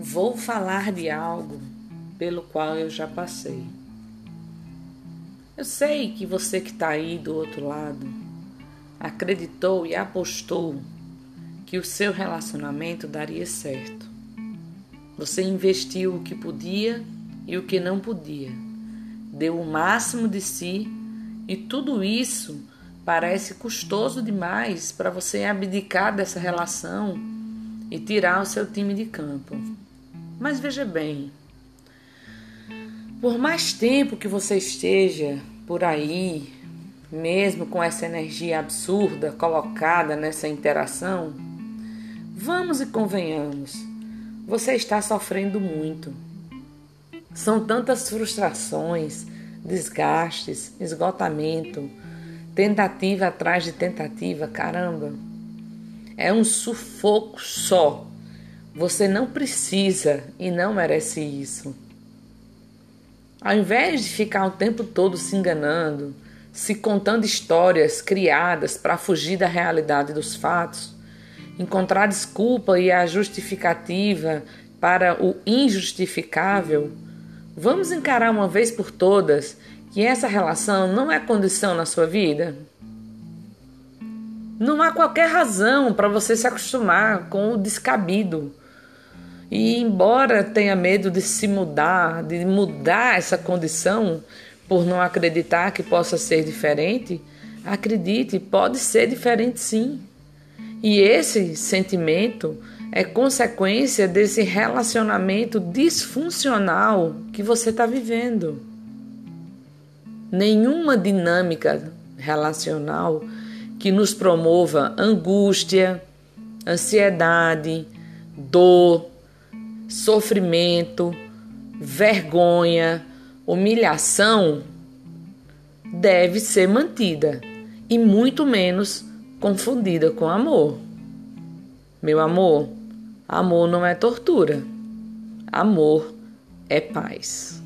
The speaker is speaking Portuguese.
Vou falar de algo pelo qual eu já passei. Eu sei que você que está aí do outro lado acreditou e apostou que o seu relacionamento daria certo. Você investiu o que podia e o que não podia, deu o máximo de si e tudo isso parece custoso demais para você abdicar dessa relação e tirar o seu time de campo. Mas veja bem, por mais tempo que você esteja por aí, mesmo com essa energia absurda colocada nessa interação, vamos e convenhamos, você está sofrendo muito. São tantas frustrações, desgastes, esgotamento, tentativa atrás de tentativa, caramba. É um sufoco só. Você não precisa e não merece isso. Ao invés de ficar o tempo todo se enganando, se contando histórias criadas para fugir da realidade dos fatos, encontrar desculpa e a justificativa para o injustificável, vamos encarar uma vez por todas que essa relação não é condição na sua vida? Não há qualquer razão para você se acostumar com o descabido e embora tenha medo de se mudar, de mudar essa condição por não acreditar que possa ser diferente, acredite, pode ser diferente sim. E esse sentimento é consequência desse relacionamento disfuncional que você está vivendo. Nenhuma dinâmica relacional que nos promova angústia, ansiedade, dor, sofrimento, vergonha, humilhação deve ser mantida e muito menos confundida com amor. Meu amor, amor não é tortura. Amor é paz.